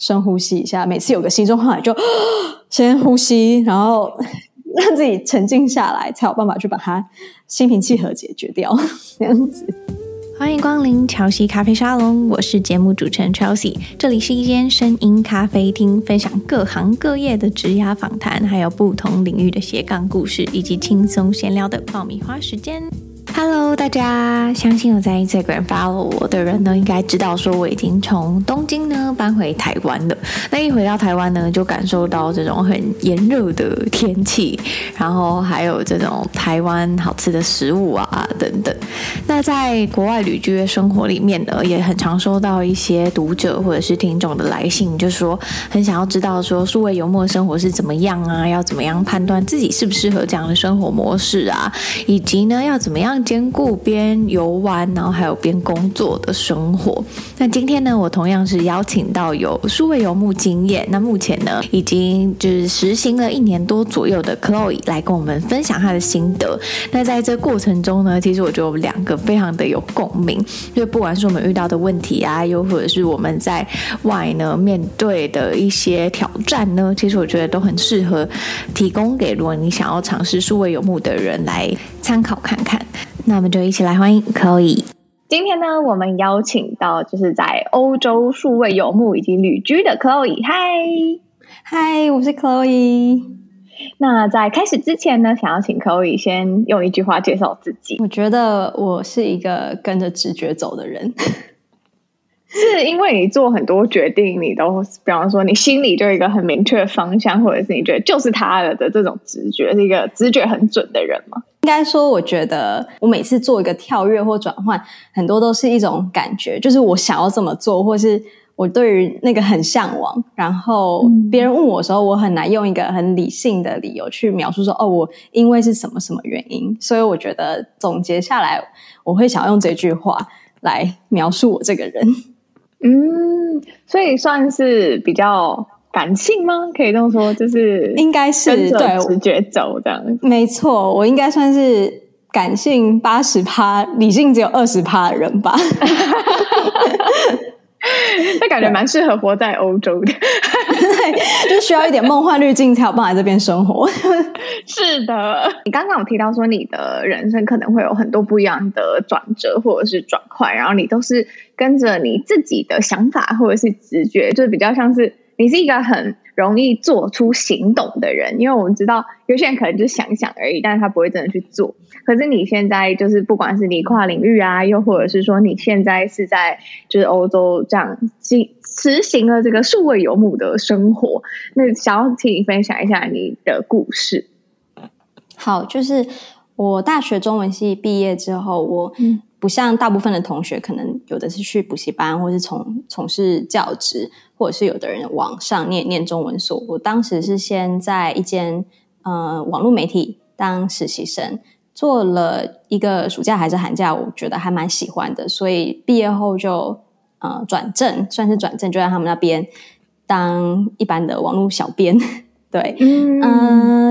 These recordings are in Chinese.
深呼吸一下。每次有个心中话，就 先呼吸，然后让自己沉静下来，才有办法去把它心平气和解决掉。这样子。欢迎光临乔西咖啡沙龙，我是节目主持人 Chelsea，这里是一间声音咖啡厅，分享各行各业的职涯访谈，还有不同领域的斜杠故事，以及轻松闲聊的爆米花时间。Hello，大家，相信有在 Instagram follow 我的人呢，应该知道说我已经从东京呢搬回台湾了。那一回到台湾呢，就感受到这种很炎热的天气，然后还有这种台湾好吃的食物啊等等。那在国外旅居的生活里面呢，也很常收到一些读者或者是听众的来信，就是说很想要知道说数位游牧生活是怎么样啊，要怎么样判断自己适不适合这样的生活模式啊，以及呢要怎么样。兼顾边游玩，然后还有边工作的生活。那今天呢，我同样是邀请到有数位游牧经验，那目前呢已经就是实行了一年多左右的 Chloe 来跟我们分享他的心得。那在这过程中呢，其实我觉得我们两个非常的有共鸣，因为不管是我们遇到的问题啊，又或者是我们在外呢面对的一些挑战呢，其实我觉得都很适合提供给如果你想要尝试数位游牧的人来参考看看。那我们就一起来欢迎 Chloe。今天呢，我们邀请到就是在欧洲数位游牧以及旅居的 Chloe。嗨，嗨，我是 Chloe。那在开始之前呢，想要请 Chloe 先用一句话介绍自己。我觉得我是一个跟着直觉走的人。是因为你做很多决定，你都比方说你心里就有一个很明确的方向，或者是你觉得就是他了的这种直觉，是一个直觉很准的人吗？应该说，我觉得我每次做一个跳跃或转换，很多都是一种感觉，就是我想要这么做，或是我对于那个很向往。然后别人问我的时候，我很难用一个很理性的理由去描述说，哦，我因为是什么什么原因。所以我觉得总结下来，我会想要用这句话来描述我这个人。嗯，所以算是比较感性吗？可以这么说，就是应该是对直觉走这样。没错，我应该算是感性八十趴，理性只有二十趴的人吧。那感觉蛮适合活在欧洲的，对，就需要一点梦幻滤镜才有办法在这边生活。是的，你刚刚有提到说你的人生可能会有很多不一样的转折或者是转换，然后你都是跟着你自己的想法或者是直觉，就是比较像是你是一个很容易做出行动的人，因为我们知道有些人可能就想想而已，但是他不会真的去做。可是你现在就是不管是你跨领域啊，又或者是说你现在是在就是欧洲这样实实行了这个数位游牧的生活，那想要请你分享一下你的故事。好，就是我大学中文系毕业之后，我不像大部分的同学，可能有的是去补习班，或是从从事教职，或者是有的人往上念念中文所。我当时是先在一间呃网络媒体当实习生。做了一个暑假还是寒假，我觉得还蛮喜欢的，所以毕业后就呃转正，算是转正，就在他们那边当一般的网络小编。对，嗯、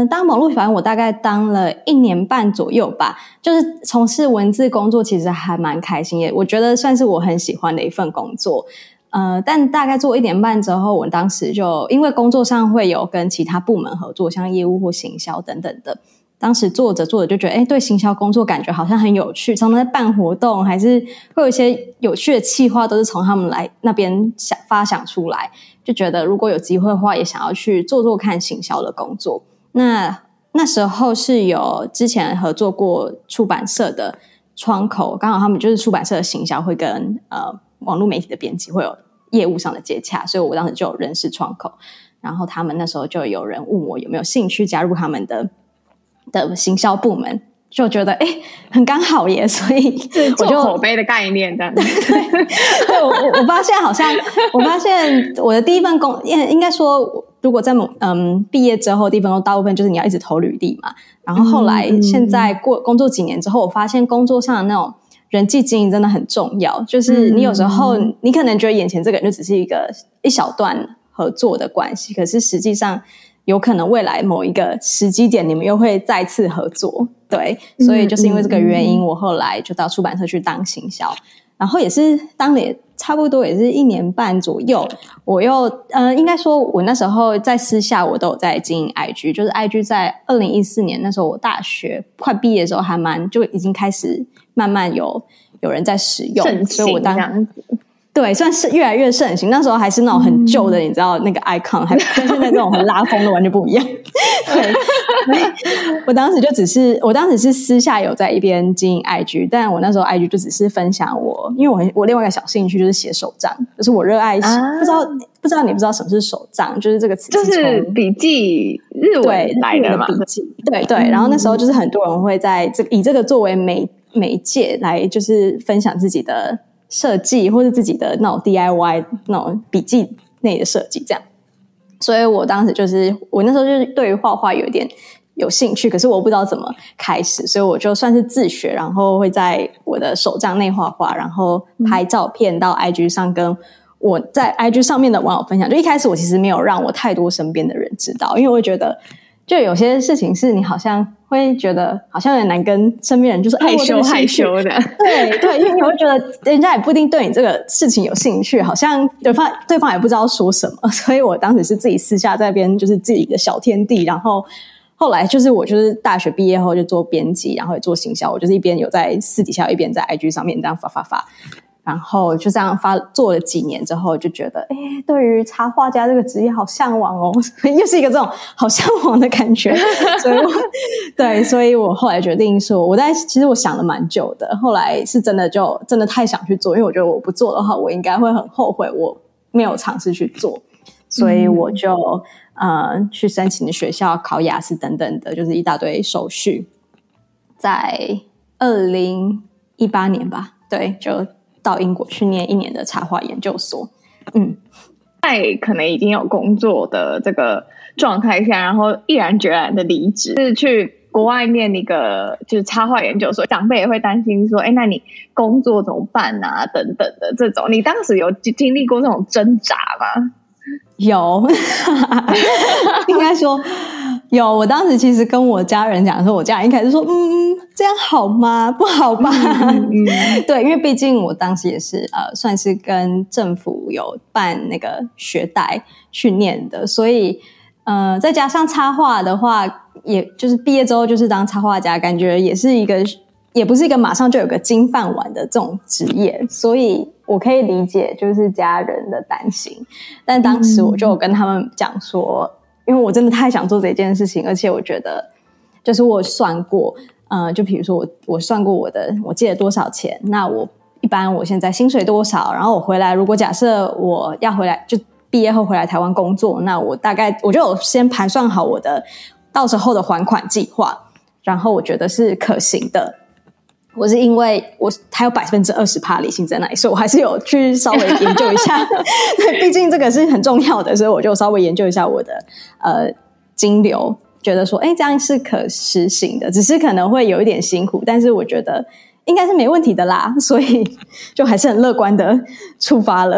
呃，当网络小编我大概当了一年半左右吧，就是从事文字工作，其实还蛮开心的，我觉得算是我很喜欢的一份工作。呃，但大概做一年半之后，我当时就因为工作上会有跟其他部门合作，像业务或行销等等的。当时做着做着就觉得，哎，对行销工作感觉好像很有趣。常常在办活动，还是会有一些有趣的企划，都是从他们来那边想发想出来。就觉得如果有机会的话，也想要去做做看行销的工作。那那时候是有之前合作过出版社的窗口，刚好他们就是出版社的行销会跟呃网络媒体的编辑会有业务上的接洽，所以我当时就有认识窗口。然后他们那时候就有人问我有没有兴趣加入他们的。的行销部门就觉得哎，很刚好耶，所以我就口碑的概念这样子。对，我我发现好像，我发现我的第一份工，应应该说，如果在某嗯毕业之后，第一份工大部分就是你要一直投履历嘛。然后后来现在过工作几年之后，我发现工作上的那种人际经营真的很重要。就是你有时候你可能觉得眼前这个人就只是一个一小段合作的关系，可是实际上。有可能未来某一个时机点，你们又会再次合作，对，所以就是因为这个原因，我后来就到出版社去当行销，然后也是当了差不多也是一年半左右，我又呃，应该说，我那时候在私下我都有在经营 IG，就是 IG 在二零一四年那时候，我大学快毕业的时候，还蛮就已经开始慢慢有有人在使用，所以我当。对，算是越来越盛行。那时候还是那种很旧的，嗯、你知道那个 icon，还跟现在这种很拉风的完全不一样。对，我当时就只是，我当时是私下有在一边经营 IG，但我那时候 IG 就只是分享我，因为我很我另外一个小兴趣就是写手账，就是我热爱。不知道不知道你不知道什么是手账？就是这个词就是笔记日文来的嘛？笔记对对。然后那时候就是很多人会在这以这个作为媒媒介来，就是分享自己的。设计或是自己的那种 DIY 那种笔记内的设计，这样，所以我当时就是我那时候就是对于画画有一点有兴趣，可是我不知道怎么开始，所以我就算是自学，然后会在我的手账内画画，然后拍照片到 IG 上跟我在 IG 上面的网友分享。就一开始我其实没有让我太多身边的人知道，因为我觉得。就有些事情是你好像会觉得好像有点难跟身边人就是害羞害羞的，对对，因为你会觉得人家也不一定对你这个事情有兴趣，好像对方对方也不知道说什么，所以我当时是自己私下在边就是自己的小天地，然后后来就是我就是大学毕业后就做编辑，然后也做行销，我就是一边有在私底下一边在 IG 上面这样发发发。然后就这样发做了几年之后，就觉得哎，对于插画家这个职业好向往哦，又是一个这种好向往的感觉。所以我，对，所以我后来决定说，我在其实我想了蛮久的，后来是真的就真的太想去做，因为我觉得我不做的话，我应该会很后悔我没有尝试去做。所以我就、嗯、呃去申请的学校、考雅思等等的，就是一大堆手续。在二零一八年吧，对，就。到英国去念一年的插画研究所，嗯，在可能已经有工作的这个状态下，然后毅然决然的离职，是去国外念一个就是插画研究所。长辈也会担心说：“哎，那你工作怎么办啊？”等等的这种，你当时有经历过这种挣扎吗？有，应该说。有，我当时其实跟我家人讲说，我家人一开始说，嗯，这样好吗？不好吧？嗯嗯、对，因为毕竟我当时也是呃，算是跟政府有办那个学贷去念的，所以呃，再加上插画的话，也就是毕业之后就是当插画家，感觉也是一个，也不是一个马上就有个金饭碗的这种职业，所以我可以理解就是家人的担心，但当时我就跟他们讲说。因为我真的太想做这件事情，而且我觉得，就是我算过，呃，就比如说我我算过我的我借了多少钱，那我一般我现在薪水多少，然后我回来，如果假设我要回来，就毕业后回来台湾工作，那我大概我就有先盘算好我的到时候的还款计划，然后我觉得是可行的。我是因为我还有百分之二十趴理性在那里，所以我还是有去稍微研究一下，对，毕竟这个是很重要的，所以我就稍微研究一下我的呃金流，觉得说，哎，这样是可实行的，只是可能会有一点辛苦，但是我觉得应该是没问题的啦，所以就还是很乐观的出发了。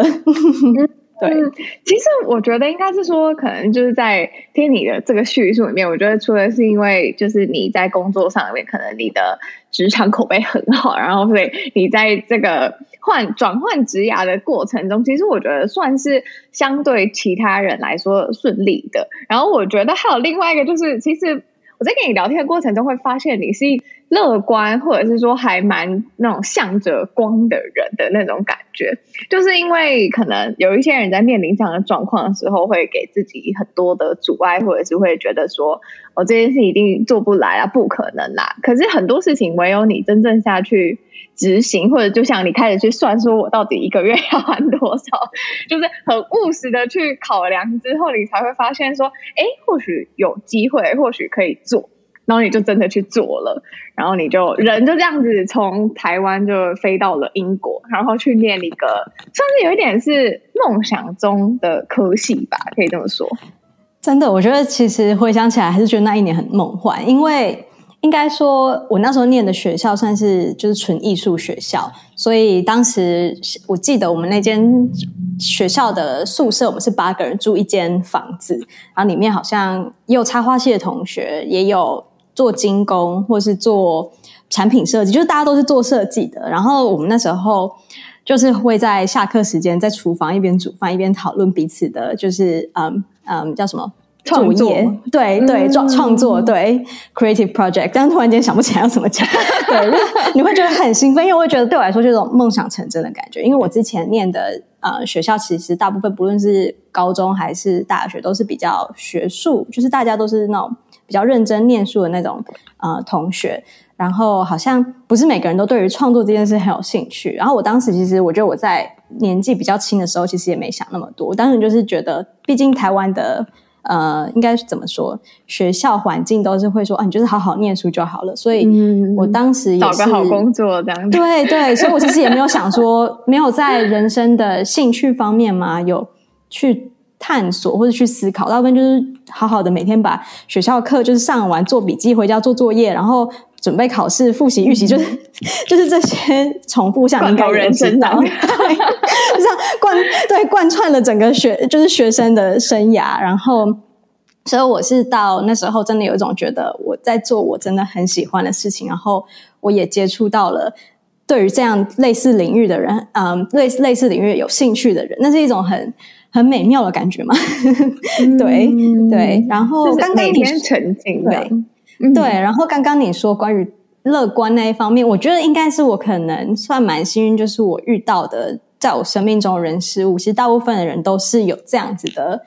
对，其实我觉得应该是说，可能就是在听你的这个叙述里面，我觉得除了是因为就是你在工作上面，可能你的职场口碑很好，然后所以你在这个换转换职涯的过程中，其实我觉得算是相对其他人来说顺利的。然后我觉得还有另外一个就是，其实。我在跟你聊天的过程中，会发现你是乐观，或者是说还蛮那种向着光的人的那种感觉。就是因为可能有一些人在面临这样的状况的时候，会给自己很多的阻碍，或者是会觉得说，我、这件事一定做不来啊，不可能啦。可是很多事情唯有你真正下去。执行，或者就像你开始去算，说我到底一个月要还多少，就是很务实的去考量之后，你才会发现说，哎，或许有机会，或许可以做，然后你就真的去做了，然后你就人就这样子从台湾就飞到了英国，然后去念一个算是有一点是梦想中的科系吧，可以这么说。真的，我觉得其实回想起来，还是觉得那一年很梦幻，因为。应该说，我那时候念的学校算是就是纯艺术学校，所以当时我记得我们那间学校的宿舍，我们是八个人住一间房子，然后里面好像也有插画系的同学，也有做精工或是做产品设计，就是大家都是做设计的。然后我们那时候就是会在下课时间在厨房一边煮饭一边讨论彼此的，就是嗯嗯叫什么创作？对对，创创作对 creative project。但突然间想不起来要怎么讲，对，你会觉得很兴奋，因为我会觉得对我来说就是种梦想成真的感觉。因为我之前念的呃学校其实大部分不论是高中还是大学都是比较学术，就是大家都是那种比较认真念书的那种呃同学。然后好像不是每个人都对于创作这件事很有兴趣。然后我当时其实我觉得我在年纪比较轻的时候，其实也没想那么多。当时就是觉得，毕竟台湾的呃，应该怎么说，学校环境都是会说啊，你就是好好念书就好了。所以我当时也是找个好工作这样子。对对，所以我其实也没有想说，没有在人生的兴趣方面嘛，有去探索或者去思考。大部分就是好好的每天把学校课就是上完，做笔记，回家做作业，然后。准备考试、复习、预习，就是 就是这些重复，像应该人生的，对，就像贯 对贯穿了整个学，就是学生的生涯。然后，所以我是到那时候真的有一种觉得我在做我真的很喜欢的事情，然后我也接触到了对于这样类似领域的人，嗯，类似类似领域有兴趣的人，那是一种很很美妙的感觉嘛。对、嗯、对，然后刚刚你天沉浸对。对，然后刚刚你说关于乐观那一方面，我觉得应该是我可能算蛮幸运，就是我遇到的，在我生命中的人事物，其实大部分的人都是有这样子的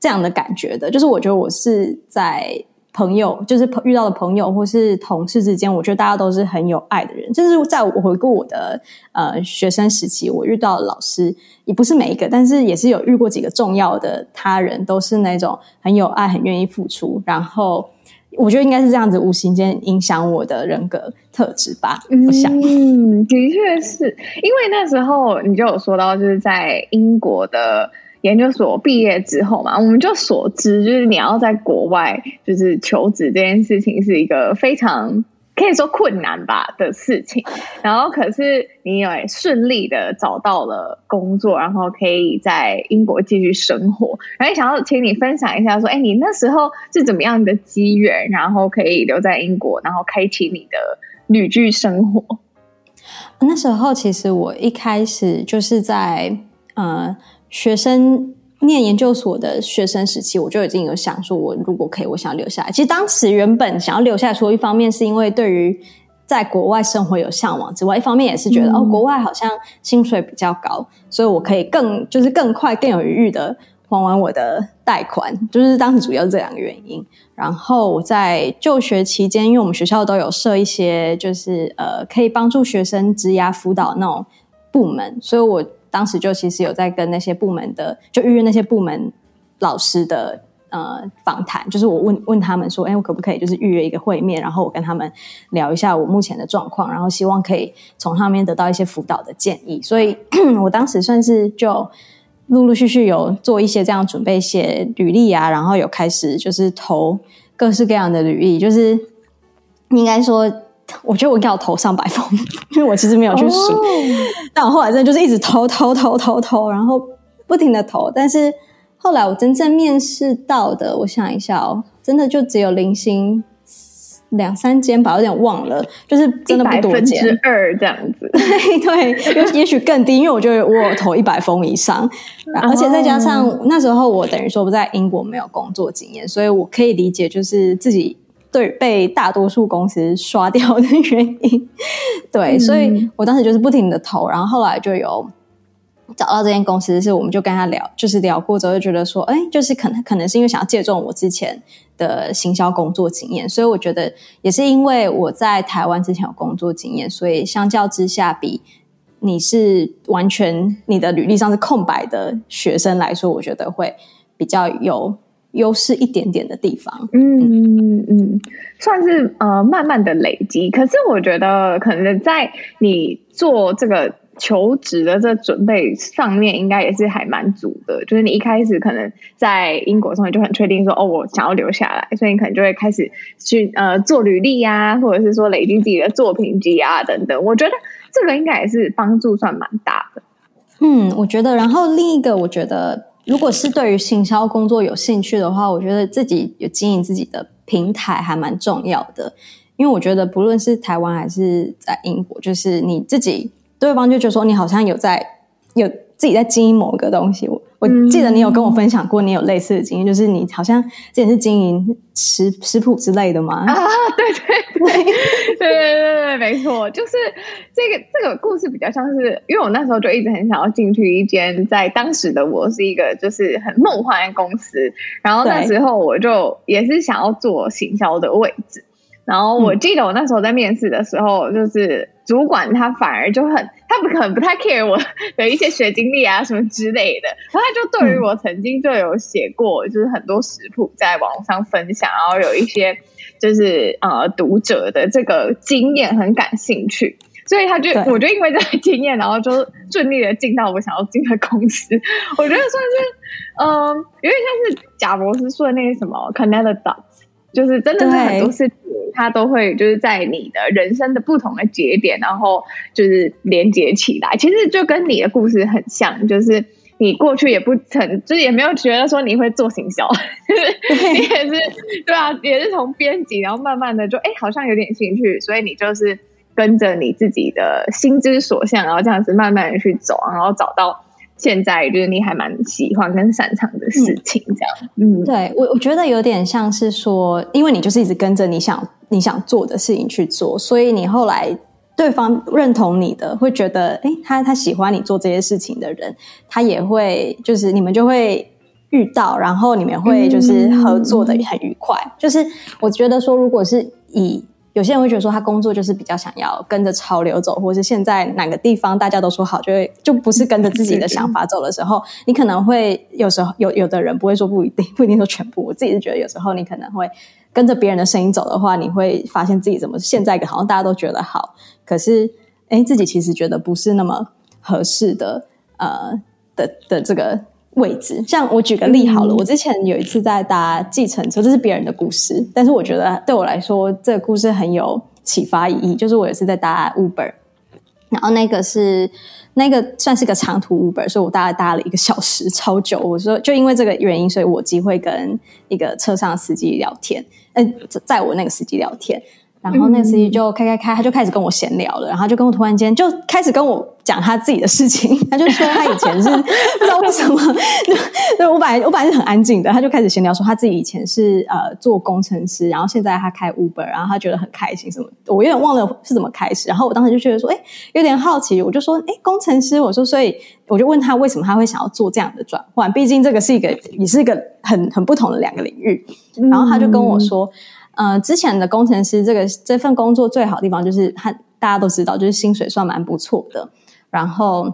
这样的感觉的。就是我觉得我是在朋友，就是遇到的朋友或是同事之间，我觉得大家都是很有爱的人。就是在我回顾我的呃学生时期，我遇到的老师也不是每一个，但是也是有遇过几个重要的他人，都是那种很有爱、很愿意付出，然后。我觉得应该是这样子，无形间影响我的人格特质吧。我想，嗯，的确是因为那时候你就有说到，就是在英国的研究所毕业之后嘛，我们就所知，就是你要在国外就是求职这件事情是一个非常。可以说困难吧的事情，然后可是你也顺利的找到了工作，然后可以在英国继续生活。然后想要请你分享一下，说，哎，你那时候是怎么样的机缘，然后可以留在英国，然后开启你的旅居生活？那时候其实我一开始就是在呃学生。念研究所的学生时期，我就已经有想说，我如果可以，我想留下来。其实当时原本想要留下来，说一方面是因为对于在国外生活有向往之外，一方面也是觉得、嗯、哦，国外好像薪水比较高，所以我可以更就是更快、更有余裕的还完我的贷款。就是当时主要这两个原因。然后我在就学期间，因为我们学校都有设一些就是呃可以帮助学生职涯辅导那种部门，所以我。当时就其实有在跟那些部门的，就预约那些部门老师的呃访谈，就是我问问他们说，哎，我可不可以就是预约一个会面，然后我跟他们聊一下我目前的状况，然后希望可以从上面得到一些辅导的建议。所以我当时算是就陆陆续续有做一些这样准备写履历啊，然后有开始就是投各式各样的履历，就是应该说。我觉得我应该要投上百封，因为我其实没有去数。Oh. 但我后来真的就是一直投投投投投，然后不停的投。但是后来我真正面试到的，我想一下哦，真的就只有零星两三间吧，有点忘了，就是真的不多间，百分之二这样子。对对，也许更低，因为我觉得我有投一百封以上，而且再加上、oh. 那时候我等于说不在英国没有工作经验，所以我可以理解就是自己。对，被大多数公司刷掉的原因，对，嗯、所以我当时就是不停的投，然后后来就有找到这间公司，是我们就跟他聊，就是聊过之后就觉得说，哎，就是可能可能是因为想要借重我之前的行销工作经验，所以我觉得也是因为我在台湾之前有工作经验，所以相较之下，比你是完全你的履历上是空白的学生来说，我觉得会比较有。优势一点点的地方，嗯嗯，算是呃慢慢的累积。可是我觉得，可能在你做这个求职的这准备上面，应该也是还蛮足的。就是你一开始可能在英国上面就很确定说，哦，我想要留下来，所以你可能就会开始去呃做履历呀、或者是说累积自己的作品集啊等等。我觉得这个应该也是帮助算蛮大的。嗯，我觉得。然后另一个，我觉得。如果是对于行销工作有兴趣的话，我觉得自己有经营自己的平台还蛮重要的，因为我觉得不论是台湾还是在英国，就是你自己对方就觉得说你好像有在有自己在经营某个东西。我记得你有跟我分享过，你有类似的经验，就是你好像之前是经营食食谱之类的吗？啊，对对对对对对对，没错，就是这个这个故事比较像是，因为我那时候就一直很想要进去一间，在当时的我是一个就是很梦幻的公司，然后那时候我就也是想要做行销的位置。然后我记得我那时候在面试的时候，嗯、就是主管他反而就很，他不可能不太 care 我的一些学经历啊什么之类的，然后他就对于我曾经就有写过，就是很多食谱在网上分享，然后有一些就是呃读者的这个经验很感兴趣，所以他就我就因为这个经验，然后就顺利的进到我想要进的公司，我觉得算是嗯、呃、有点像是贾博士说的那个什么 dots。就是真的是很多事情，它都会就是在你的人生的不同的节点，然后就是连接起来。其实就跟你的故事很像，就是你过去也不曾，就是也没有觉得说你会做行销，就是你也是对啊，也是从编辑，然后慢慢的就哎好像有点兴趣，所以你就是跟着你自己的心之所向，然后这样子慢慢的去走，然后找到。现在就是你还蛮喜欢跟擅长的事情，这样。嗯，嗯对我我觉得有点像是说，因为你就是一直跟着你想你想做的事情去做，所以你后来对方认同你的，会觉得，诶，他他喜欢你做这些事情的人，他也会就是你们就会遇到，然后你们会就是合作的很愉快。嗯、就是我觉得说，如果是以有些人会觉得说，他工作就是比较想要跟着潮流走，或是现在哪个地方大家都说好，就会就不是跟着自己的想法走的时候，你可能会有时候有有的人不会说不一定，不一定说全部。我自己是觉得有时候你可能会跟着别人的声音走的话，你会发现自己怎么现在好像大家都觉得好，可是诶自己其实觉得不是那么合适的，呃的的这个。位置，像我举个例好了，嗯、我之前有一次在搭计程车，这是别人的故事，但是我觉得对我来说，这个故事很有启发意义。就是我有一次在搭 Uber，然后那个是那个算是个长途 Uber，所以我大概搭了一个小时，超久。我说就因为这个原因，所以我机会跟一个车上的司机聊天，嗯，在我那个司机聊天。然后那个司机就开开开，他就开始跟我闲聊了，然后就跟我突然间就开始跟我讲他自己的事情。他就说他以前是 不知道为什么，就我本来我本来是很安静的，他就开始闲聊说他自己以前是呃做工程师，然后现在他开 Uber，然后他觉得很开心什么。我有点忘了是怎么开始，然后我当时就觉得说，哎，有点好奇，我就说，哎，工程师，我说，所以我就问他为什么他会想要做这样的转换，毕竟这个是一个也是一个很很不同的两个领域。然后他就跟我说。呃，之前的工程师这个这份工作最好的地方就是他大家都知道，就是薪水算蛮不错的，然后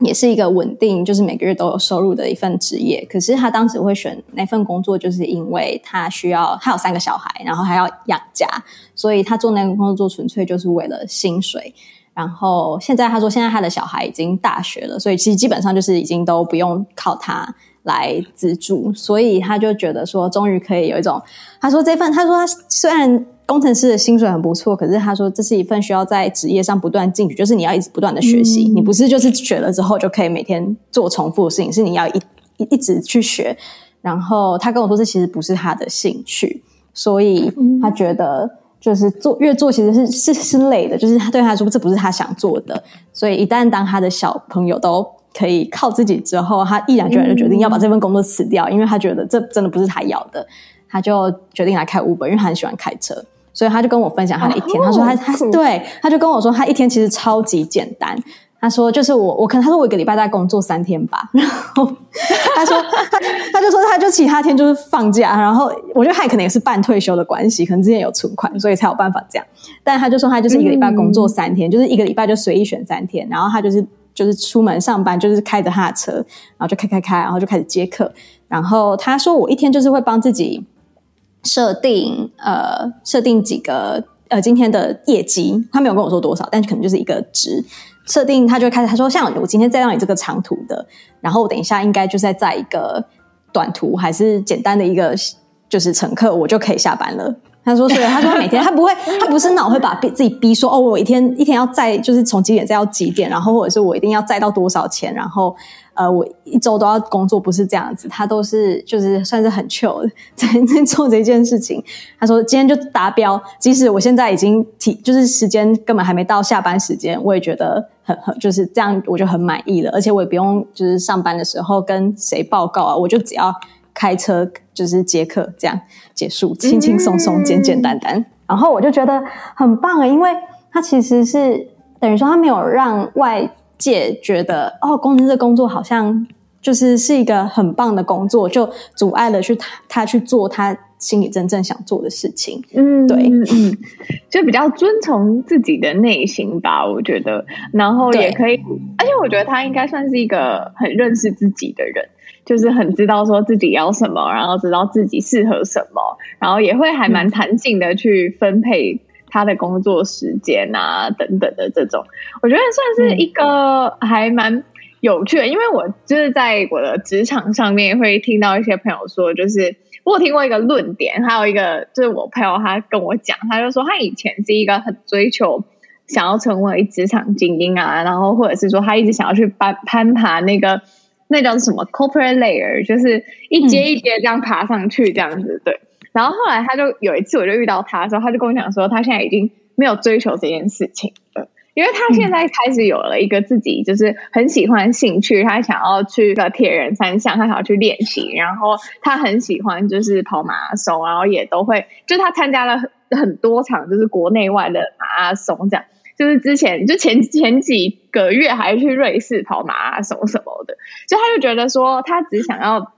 也是一个稳定，就是每个月都有收入的一份职业。可是他当时会选那份工作，就是因为他需要他有三个小孩，然后还要养家，所以他做那个工作纯粹就是为了薪水。然后现在他说，现在他的小孩已经大学了，所以其实基本上就是已经都不用靠他。来资助，所以他就觉得说，终于可以有一种。他说这份，他说他虽然工程师的薪水很不错，可是他说这是一份需要在职业上不断进取，就是你要一直不断的学习，嗯、你不是就是学了之后就可以每天做重复的事情，是你要一一一直去学。然后他跟我说，这其实不是他的兴趣，所以他觉得就是做越做其实是是是累的，就是他对他来说这不是他想做的。所以一旦当他的小朋友都。可以靠自己之后，他毅然决然就决定要把这份工作辞掉，嗯、因为他觉得这真的不是他要的，他就决定来开 Uber，因为他很喜欢开车，所以他就跟我分享他的一天。哦、他说他他对，他就跟我说他一天其实超级简单。他说就是我我可能他说我一个礼拜大概工作三天吧，然后 他说他他就说他就其他天就是放假，然后我觉得他可能也是半退休的关系，可能之前有存款，所以才有办法这样。但他就说他就是一个礼拜工作三天，嗯、就是一个礼拜就随意选三天，然后他就是。就是出门上班，就是开着他的车，然后就开开开，然后就开始接客。然后他说，我一天就是会帮自己设定，呃，设定几个呃今天的业绩。他没有跟我说多少，但是可能就是一个值。设定他就开始他说，像我今天载到你这个长途的，然后我等一下应该就在载一个短途还是简单的一个就是乘客，我就可以下班了。他说：“所以他说每天他不会，他不是脑会把自己逼说哦，我一天一天要载，就是从几点载到几点，然后或者是我一定要载到多少钱，然后呃，我一周都要工作，不是这样子，他都是就是算是很 chill 的在 在做这件事情。他说今天就达标，即使我现在已经提，就是时间根本还没到下班时间，我也觉得很很就是这样，我就很满意了，而且我也不用就是上班的时候跟谁报告啊，我就只要开车就是接客这样结束，轻轻松松，简简单单，然后我就觉得很棒啊，因为他其实是。等于说，他没有让外界觉得哦，工程师的工作好像就是是一个很棒的工作，就阻碍了去他他去做他心里真正想做的事情。嗯，对，嗯，就比较遵从自己的内心吧，我觉得。然后也可以，而且我觉得他应该算是一个很认识自己的人，就是很知道说自己要什么，然后知道自己适合什么，然后也会还蛮弹性的去分配。他的工作时间啊，等等的这种，我觉得算是一个还蛮有趣的，因为我就是在我的职场上面会听到一些朋友说，就是我有听过一个论点，还有一个就是我朋友他跟我讲，他就说他以前是一个很追求想要成为职场精英啊，然后或者是说他一直想要去攀攀爬那个那叫什么 corporate layer，就是一阶一阶这样爬上去这样子，对。然后后来他就有一次，我就遇到他的时候，他就跟我讲说，他现在已经没有追求这件事情了，因为他现在开始有了一个自己就是很喜欢兴趣，他想要去个铁人三项，他想要去练习，然后他很喜欢就是跑马拉松，然后也都会，就他参加了很多场就是国内外的马拉松，这样。就是之前就前前几个月还去瑞士跑马拉松什么的，就他就觉得说，他只想要。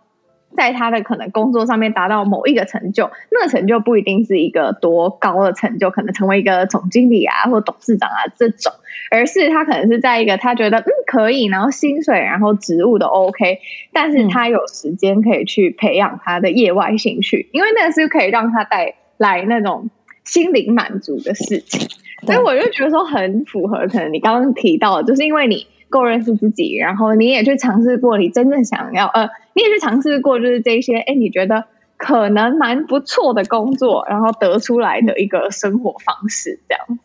在他的可能工作上面达到某一个成就，那个成就不一定是一个多高的成就，可能成为一个总经理啊或董事长啊这种，而是他可能是在一个他觉得嗯可以，然后薪水然后职务都 OK，但是他有时间可以去培养他的业外兴趣，因为那个是可以让他带来那种心灵满足的事情，所以我就觉得说很符合，可能你刚刚提到的，就是因为你。够认识自己，然后你也去尝试过你真正想要，呃，你也去尝试过，就是这些，哎，你觉得可能蛮不错的工作，然后得出来的一个生活方式，这样。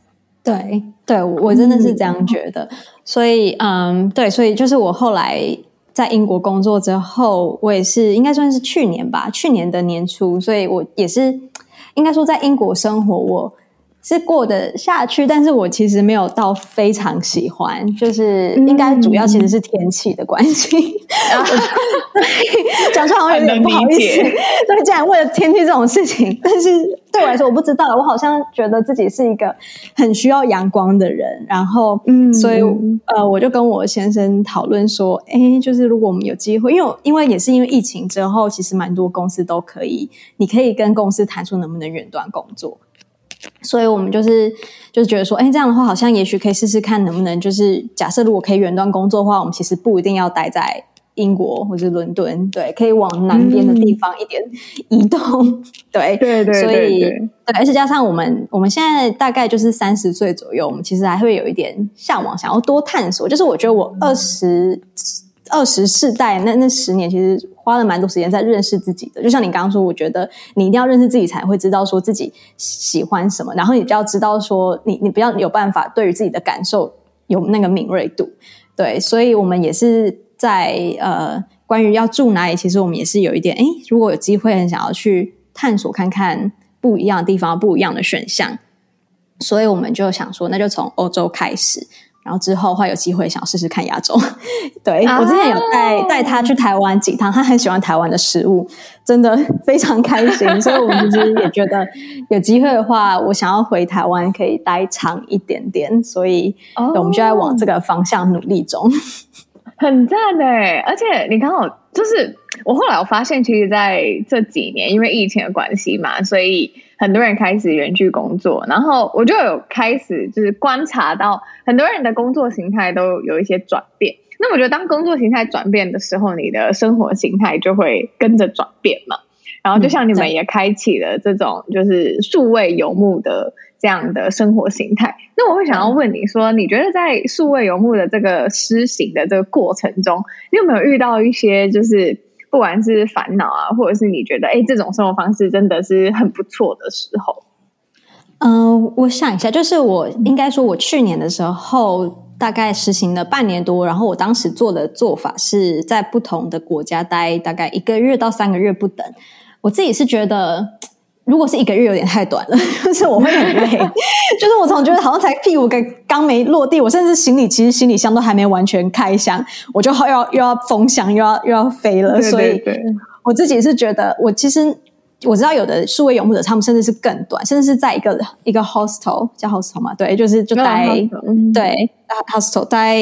对，对，我真的是这样觉得。所以，嗯，对，所以就是我后来在英国工作之后，我也是应该算是去年吧，去年的年初，所以我也是应该说在英国生活我。是过得下去，但是我其实没有到非常喜欢，就是应该主要其实是天气的关系。讲出来好像有点不好意思，对，竟然为了天气这种事情，但是对我来说我不知道，我好像觉得自己是一个很需要阳光的人，然后，嗯，所以呃，我就跟我先生讨论说，哎，就是如果我们有机会，因为因为也是因为疫情之后，其实蛮多公司都可以，你可以跟公司谈出能不能远端工作。所以我们就是就是觉得说，哎，这样的话好像也许可以试试看，能不能就是假设如果可以远端工作的话，我们其实不一定要待在英国或者伦敦，对，可以往南边的地方一点移动，嗯、对对对，所以对，而且加上我们我们现在大概就是三十岁左右，我们其实还会有一点向往，想要多探索。就是我觉得我二十二十世代那那十年，其实。花了蛮多时间在认识自己的，就像你刚刚说，我觉得你一定要认识自己，才会知道说自己喜欢什么，然后你就要知道说你你不要有办法对于自己的感受有那个敏锐度，对，所以我们也是在呃关于要住哪里，其实我们也是有一点，诶，如果有机会很想要去探索看看不一样的地方，不一样的选项，所以我们就想说，那就从欧洲开始。然后之后会有机会想要试试看亚洲，对、啊、我之前有带带他去台湾几趟，他很喜欢台湾的食物，真的非常开心。所以我们其实也觉得有机会的话，我想要回台湾可以待长一点点，所以我们就在往这个方向努力中。很赞哎！而且你刚好就是我后来我发现，其实在这几年因为疫情的关系嘛，所以。很多人开始远距工作，然后我就有开始就是观察到很多人的工作形态都有一些转变。那我觉得当工作形态转变的时候，你的生活形态就会跟着转变嘛。然后就像你们也开启了这种就是数位游牧的这样的生活形态。那我会想要问你说，你觉得在数位游牧的这个施行的这个过程中，你有没有遇到一些就是？不管是烦恼啊，或者是你觉得哎，这种生活方式真的是很不错的时候，嗯、我想一下，就是我应该说，我去年的时候大概实行了半年多，然后我当时做的做法是在不同的国家待大概一个月到三个月不等。我自己是觉得，如果是一个月有点太短了，就是我会很累，总觉得好像才屁股刚刚没落地，我甚至行李其实行李箱都还没完全开箱，我就又要又要封箱，又要又要飞了。对对对，所以我自己是觉得，我其实。我知道有的数位游牧者，他们甚至是更短，甚至是在一个一个 hostel 叫 hostel 嘛，对，就是就待、嗯、对 hostel 待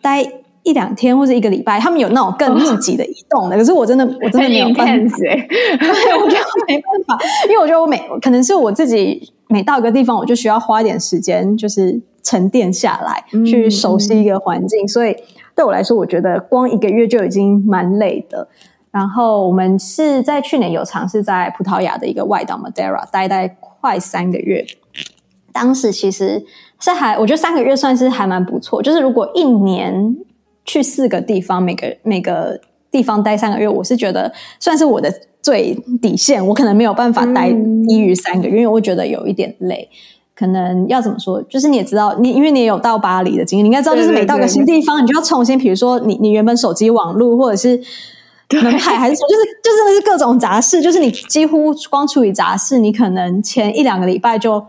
待一两天或者一个礼拜，他们有那种更密集的移动的。哦、可是我真的我真的没有办法，对，我觉得我没办法，因为我觉得我每可能是我自己每到一个地方，我就需要花一点时间，就是沉淀下来，嗯、去熟悉一个环境。所以对我来说，我觉得光一个月就已经蛮累的。然后我们是在去年有尝试在葡萄牙的一个外岛 Madeira 待待快三个月，当时其实是还我觉得三个月算是还蛮不错。就是如果一年去四个地方，每个每个地方待三个月，我是觉得算是我的最底线。我可能没有办法待低于三个月，嗯、因为我会觉得有一点累。可能要怎么说？就是你也知道，你因为你也有到巴黎的经验，你应该知道，就是每到个新地方，你就要重新，比如说你你原本手机网络或者是。门牌还是说，就是就真的是各种杂事，就是你几乎光处理杂事，你可能前一两个礼拜就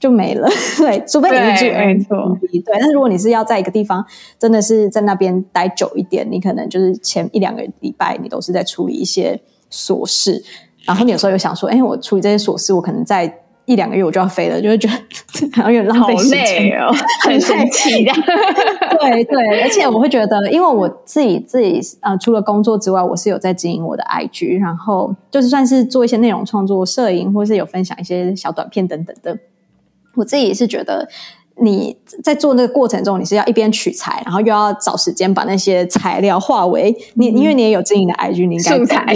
就没了。对，除非你是住 Airbnb，对。但是如果你是要在一个地方，真的是在那边待久一点，你可能就是前一两个礼拜，你都是在处理一些琐事。然后你有时候又想说，哎，我处理这些琐事，我可能在。一两个月我就要飞了，就会觉得好像有点浪费时间哦，很生气的。对对，而且我会觉得，因为我自己自己呃，除了工作之外，我是有在经营我的 IG，然后就是算是做一些内容创作、摄影，或是有分享一些小短片等等的。我自己也是觉得。你在做那个过程中，你是要一边取材，然后又要找时间把那些材料化为你，因为你也有经营的 IG，你应该素材。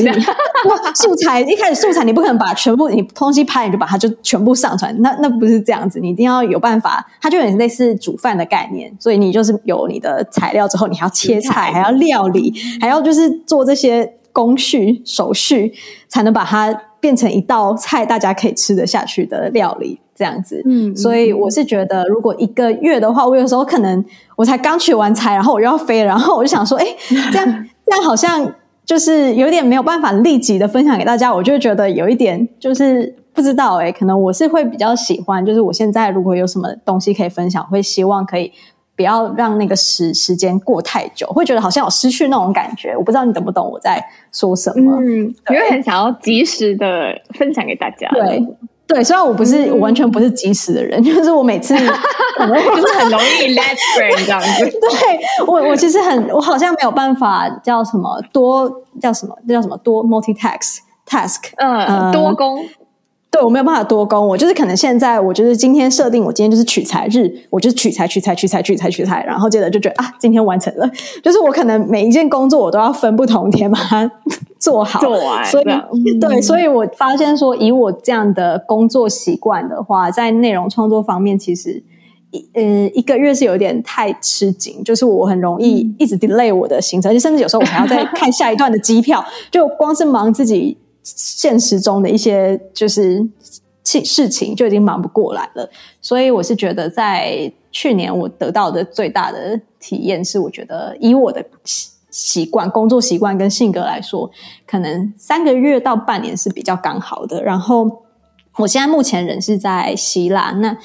素材一开始素材你不可能把全部你东西拍，你就把它就全部上传，那那不是这样子，你一定要有办法，它就很类似煮饭的概念，所以你就是有你的材料之后，你还要切菜，还要料理，还要就是做这些工序手续，才能把它变成一道菜，大家可以吃得下去的料理。这样子，嗯，所以我是觉得，如果一个月的话，我有时候可能我才刚取完材，然后我又要飞，然后我就想说，哎，这样 这样好像就是有点没有办法立即的分享给大家，我就觉得有一点就是不知道，哎，可能我是会比较喜欢，就是我现在如果有什么东西可以分享，会希望可以不要让那个时时间过太久，会觉得好像有失去那种感觉。我不知道你懂不懂我在说什么？嗯，因为很想要及时的分享给大家，对。对，虽然我不是、嗯、我完全不是及时的人，就是我每次 可能就是很容易 let friend 这样子。对我，我其实很，我好像没有办法叫什么多叫什么，这叫什么多 multitask task，嗯，呃、多工。对，我没有办法多工，我就是可能现在我就是今天设定，我今天就是取材日，我就是取材取材取材取材取材，然后接着就觉得啊，今天完成了，就是我可能每一件工作我都要分不同天把它 做好，做完。所以、嗯、对，所以我发现说，以我这样的工作习惯的话，在内容创作方面，其实一呃一个月是有点太吃紧，就是我很容易一直 delay 我的行程，就甚至有时候我还要再看下一段的机票，就光是忙自己。现实中的一些就是事情就已经忙不过来了，所以我是觉得在去年我得到的最大的体验是，我觉得以我的习惯、工作习惯跟性格来说，可能三个月到半年是比较刚好的。然后我现在目前人是在希腊，那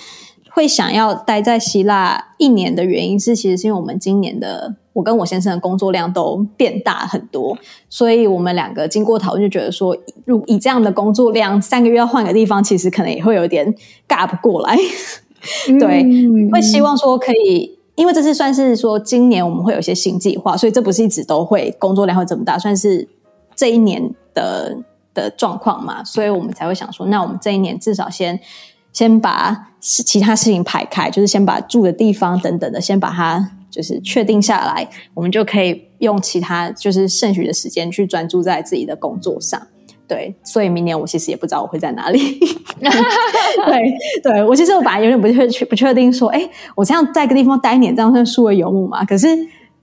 会想要待在希腊一年的原因是，其实是因为我们今年的。我跟我先生的工作量都变大很多，所以我们两个经过讨论就觉得说，如以这样的工作量，三个月要换个地方，其实可能也会有点尬不过来。对，嗯、会希望说可以，因为这是算是说今年我们会有一些新计划，所以这不是一直都会工作量会这么大，算是这一年的的状况嘛，所以我们才会想说，那我们这一年至少先先把是其他事情排开，就是先把住的地方等等的，先把它。就是确定下来，我们就可以用其他就是剩余的时间去专注在自己的工作上。对，所以明年我其实也不知道我会在哪里。对，对我其实我本来有点不确不确定说，哎，我这样在一个地方待一年，这样算数位游牧嘛？可是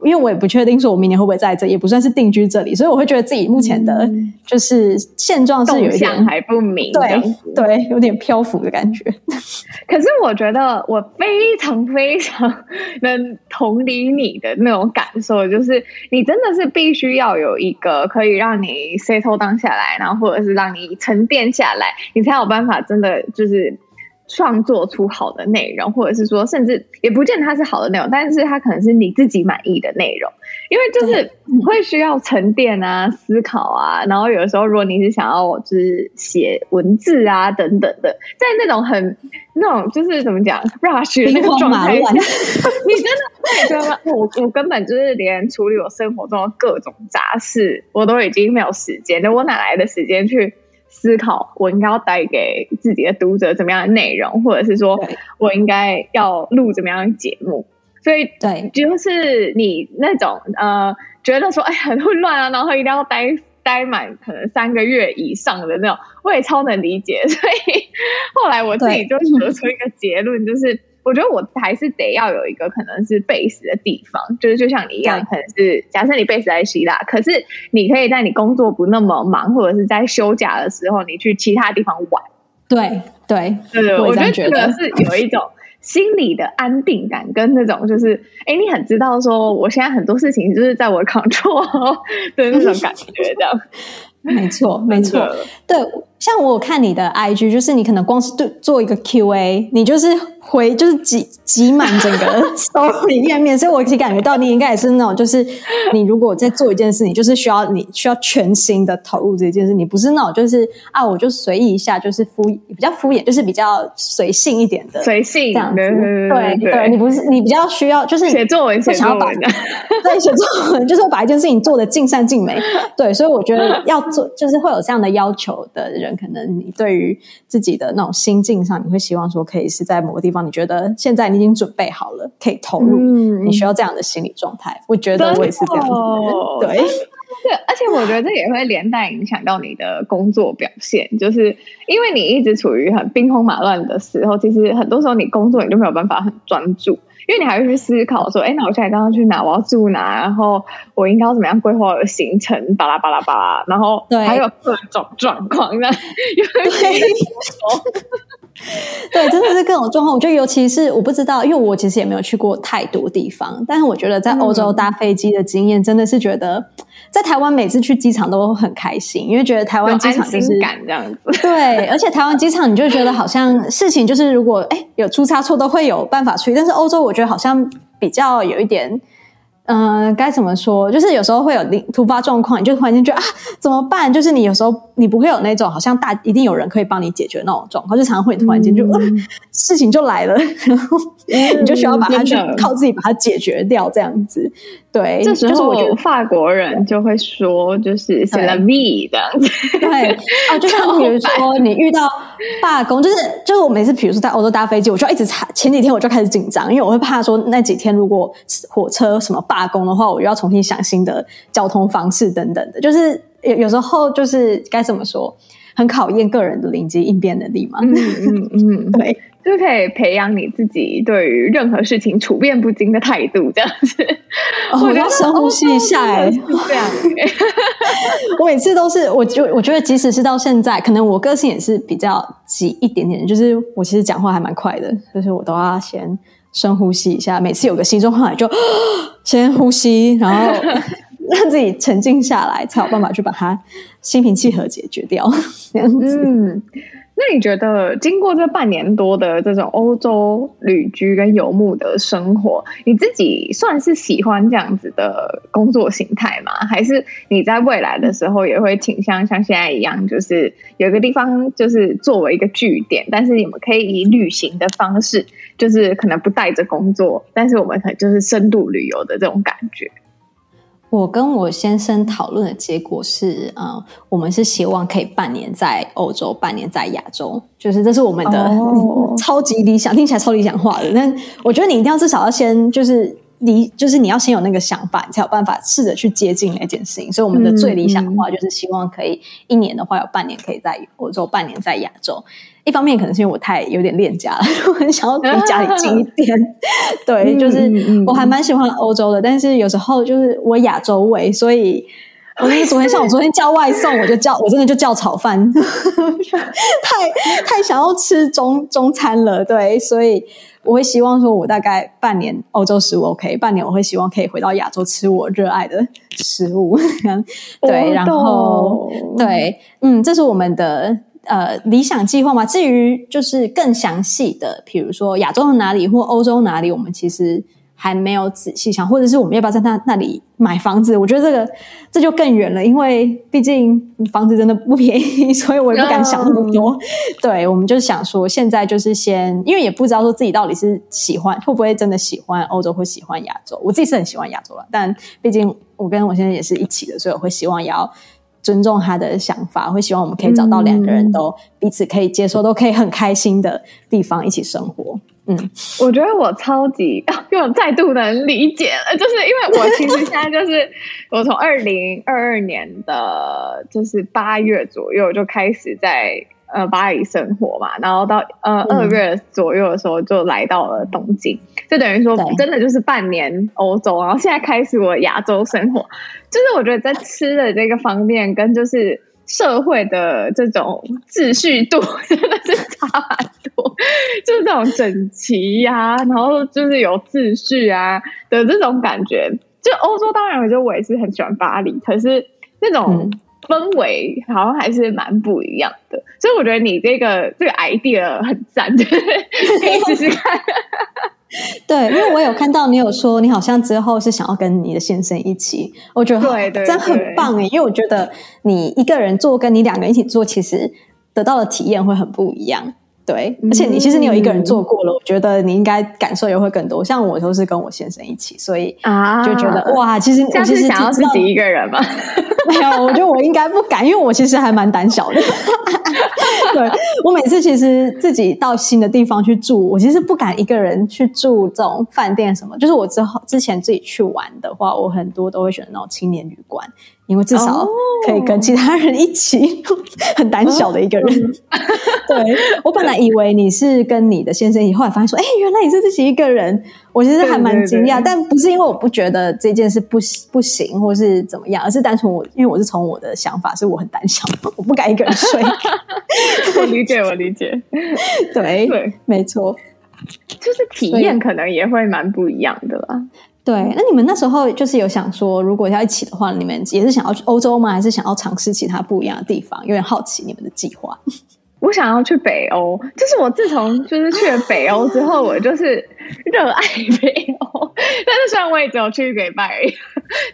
因为我也不确定说我明年会不会在这，也不算是定居这里，所以我会觉得自己目前的就是现状是有一点还不明，对对，有点漂浮的感觉。可是我觉得我非常非常能同理你的那种感受，就是你真的是必须要有一个可以让你 settle down 下来，然后或者是让你沉淀下来，你才有办法真的就是。创作出好的内容，或者是说，甚至也不见得它是好的内容，但是它可能是你自己满意的内容，因为就是你会需要沉淀啊、思考啊，然后有的时候如果你是想要就是写文字啊等等的，在那种很那种就是怎么讲 rush 的那个状态下，你真的会觉得我我根本就是连处理我生活中的各种杂事，我都已经没有时间了，我哪来的时间去？思考我应该要带给自己的读者怎么样的内容，或者是说我应该要录怎么样的节目。所以，对，就是你那种呃，觉得说哎很混乱啊，然后一定要待待满可能三个月以上的那种，我也超能理解。所以后来我自己就得出一个结论，就是。我觉得我还是得要有一个可能是 base 的地方，就是就像你一样，可能是假设你 base 在希腊，可是你可以在你工作不那么忙，或者是在休假的时候，你去其他地方玩。对对对，我觉得这个是有一种心理的安定感，跟那种就是，哎，你很知道说，我现在很多事情就是在我 control 的那种感觉，这样。没错，没错，对。像我看你的 IG，就是你可能光是对做一个 QA，你就是回就是挤挤满整个 story 页面，所以我其实感觉到你应该也是那种，就是你如果在做一件事，你就是需要你需要全心的投入这件事，你不是那种就是啊，我就随意一下，就是敷比较敷衍，就是比较随性一点的随性这样子。对对，你不是你比较需要就是写作文，写作文的，对，写作文就是把一件事情做的尽善尽美。对，所以我觉得要做就是会有这样的要求的人。可能你对于自己的那种心境上，你会希望说，可以是在某个地方，你觉得现在你已经准备好了，可以投入。嗯、你需要这样的心理状态。我觉得我也是这样子的。对，对，而且我觉得这也会连带影响到你的工作表现，就是因为你一直处于很兵荒马乱的时候，其实很多时候你工作你就没有办法很专注。因为你还会去思考说，哎，那我现在刚刚去哪？我要住哪？然后我应该要怎么样规划我的行程？巴拉巴拉巴拉，然后还有各种状况呢？对，对，真的是各种状况。我觉得，尤其是我不知道，因为我其实也没有去过太多地方，但是我觉得在欧洲搭飞机的经验，真的是觉得。在台湾每次去机场都很开心，因为觉得台湾机场就是感这样子。对，而且台湾机场你就觉得好像事情就是如果哎有出差错都会有办法处理，但是欧洲我觉得好像比较有一点。嗯、呃，该怎么说？就是有时候会有突发状况，你就突然间觉得啊，怎么办？就是你有时候你不会有那种好像大一定有人可以帮你解决那种状况，就常常会突然间就、事情就来了，然后你就需要把它去靠自己把它解决掉，这样子。对，这时候就是我觉得法国人就会说，就是 c'est la vie 这样子。对啊，就像比如说你遇到罢工，就是就是我每次比如说在欧洲搭飞机，我就一直查，前几天我就开始紧张，因为我会怕说那几天如果火车什么罢。罢工的话，我又要重新想新的交通方式等等的，就是有有时候就是该怎么说，很考验个人的临机应变能力嘛。嗯嗯嗯，对，就可以培养你自己对于任何事情处变不惊的态度，这样子。哦、我要深呼吸一下，哎，这样。我每次都是，我就我觉得，即使是到现在，可能我个性也是比较急一点点，就是我其实讲话还蛮快的，就是我都要先。深呼吸一下，每次有个心中话就 先呼吸，然后 让自己沉静下来，才有办法去把它心平气和解决掉。这样子。嗯，那你觉得经过这半年多的这种欧洲旅居跟游牧的生活，你自己算是喜欢这样子的工作形态吗？还是你在未来的时候也会倾向像现在一样，就是有一个地方就是作为一个据点，但是你们可以以旅行的方式。就是可能不带着工作，但是我们可能就是深度旅游的这种感觉。我跟我先生讨论的结果是，嗯，我们是希望可以半年在欧洲，半年在亚洲，就是这是我们的 超级理想，听起来超理想化的。但我觉得你一定要至少要先就是理就是你要先有那个想法，你才有办法试着去接近那件事情。所以我们的最理想的话，就是希望可以一年的话有半年可以在欧洲，半年在亚洲。一方面可能是因为我太有点恋家了，我很想要离家里近一点。对，就是我还蛮喜欢欧洲的，但是有时候就是我亚洲味，所以。我那昨天像我昨天叫外送，我就叫我真的就叫炒饭，太太想要吃中中餐了，对，所以我会希望说，我大概半年欧洲食物 OK，半年我会希望可以回到亚洲吃我热爱的食物，对，然后对，嗯，这是我们的呃理想计划嘛。至于就是更详细的，比如说亚洲的哪里或欧洲哪里，我们其实。还没有仔细想，或者是我们要不要在那那里买房子？我觉得这个这就更远了，因为毕竟房子真的不便宜，所以我也不敢想那么多。Oh. 对，我们就想说，现在就是先，因为也不知道说自己到底是喜欢会不会真的喜欢欧洲，或喜欢亚洲。我自己是很喜欢亚洲了，但毕竟我跟我先生也是一起的，所以我会希望也要尊重他的想法，会希望我们可以找到两个人都彼此可以接受，都可以很开心的地方一起生活。嗯，我觉得我超级 又有再度能理解了，就是因为我其实现在就是我从二零二二年的就是八月左右就开始在呃巴黎生活嘛，然后到呃二月左右的时候就来到了东京，就等于说真的就是半年欧洲，然后现在开始我亚洲生活，就是我觉得在吃的这个方面跟就是。社会的这种秩序度 真的是差很多，就是这种整齐呀、啊，然后就是有秩序啊的这种感觉。就欧洲当然，我觉得我也是很喜欢巴黎，可是那种氛围好像还是蛮不一样的。所以我觉得你这个这个 idea 很赞，可以试试看。对，因为我有看到你有说，你好像之后是想要跟你的先生一起，我觉得对对，真的很棒哎，因为我觉得你一个人做跟你两个人一起做，其实得到的体验会很不一样。对，而且你其实你有一个人做过了，嗯、我觉得你应该感受也会更多。像我都是跟我先生一起，所以啊，就觉得、啊、哇，其实我其实想要自己一个人吗？没有，我觉得我应该不敢，因为我其实还蛮胆小的。对，我每次其实自己到新的地方去住，我其实不敢一个人去住这种饭店什么。就是我之后之前自己去玩的话，我很多都会选那种青年旅馆。因为至少可以跟其他人一起，哦、很胆小的一个人。哦、对，我本来以为你是跟你的先生，以后来发现说，哎，原来你是自己一个人。我其实还蛮惊讶，但不是因为我不觉得这件事不不行，或是怎么样，而是单纯我因为我是从我的想法，是我很胆小，我不敢一个人睡。我理解，我理解。对对，没错，就是体验可能也会蛮不一样的啦。对，那你们那时候就是有想说，如果要一起的话，你们也是想要去欧洲吗？还是想要尝试其他不一样的地方？有点好奇你们的计划。我想要去北欧，就是我自从就是去了北欧之后，我就是 热爱北欧。但是虽然我也只有去一个礼拜，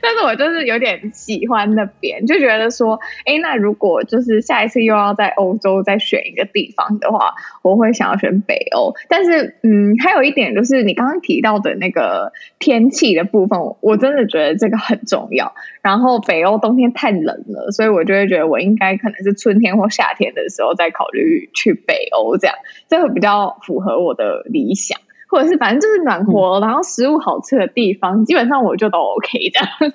但是我就是有点喜欢那边，就觉得说，哎，那如果就是下一次又要在欧洲再选一个地方的话，我会想要选北欧。但是，嗯，还有一点就是你刚刚提到的那个天气的部分，我真的觉得这个很重要。然后北欧冬天太冷了，所以我就会觉得我应该可能是春天或夏天的时候再考虑去北欧，这样这会比较符合我的理想。或者是反正就是暖和，嗯、然后食物好吃的地方，基本上我就都 OK 的。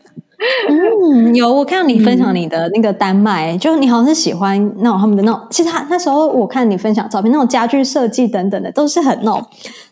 嗯，有我看到你分享你的那个丹麦，嗯、就你好像是喜欢那种他们的那种，其实他那时候我看你分享照片，那种家具设计等等的，都是很那种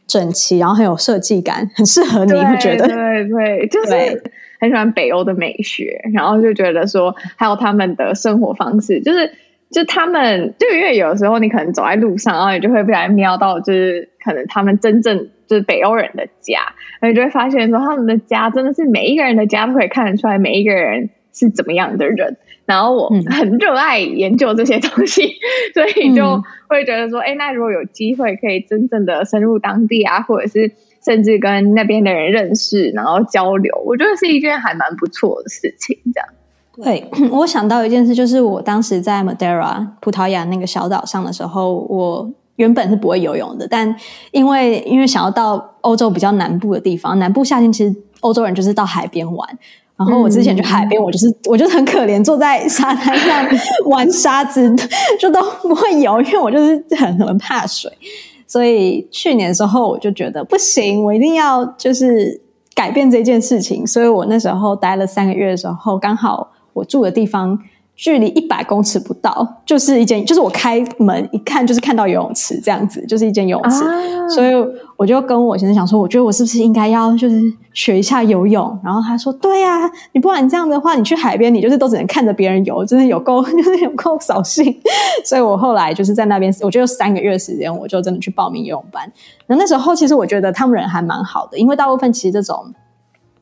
整齐，然后很有设计感，很适合你，会觉得对对，就是很喜欢北欧的美学，然后就觉得说还有他们的生活方式，就是。就他们，就因为有时候你可能走在路上，然后你就会不小心瞄到，就是可能他们真正就是北欧人的家，然后你就会发现说他们的家真的是每一个人的家都可以看得出来，每一个人是怎么样的人。然后我很热爱研究这些东西，嗯、所以就会觉得说，哎、欸，那如果有机会可以真正的深入当地啊，或者是甚至跟那边的人认识，然后交流，我觉得是一件还蛮不错的事情，这样。对，我想到一件事，就是我当时在 Madeira 葡萄牙那个小岛上的时候，我原本是不会游泳的，但因为因为想要到欧洲比较南部的地方，南部夏天其实欧洲人就是到海边玩，然后我之前去海边，我就是我就是很可怜，坐在沙滩上 玩沙子，就都不会游，因为我就是很很怕水，所以去年的时候我就觉得不行，我一定要就是。改变这件事情，所以我那时候待了三个月的时候，刚好我住的地方。距离一百公尺不到，就是一间，就是我开门一看就是看到游泳池这样子，就是一间游泳池，啊、所以我就跟我先生讲说，我觉得我是不是应该要就是学一下游泳？然后他说，对呀、啊，你不然这样的话，你去海边，你就是都只能看着别人游，真的有够 就是有够扫兴。所以我后来就是在那边，我就三个月时间，我就真的去报名游泳班。那那时候其实我觉得他们人还蛮好的，因为大部分其实这种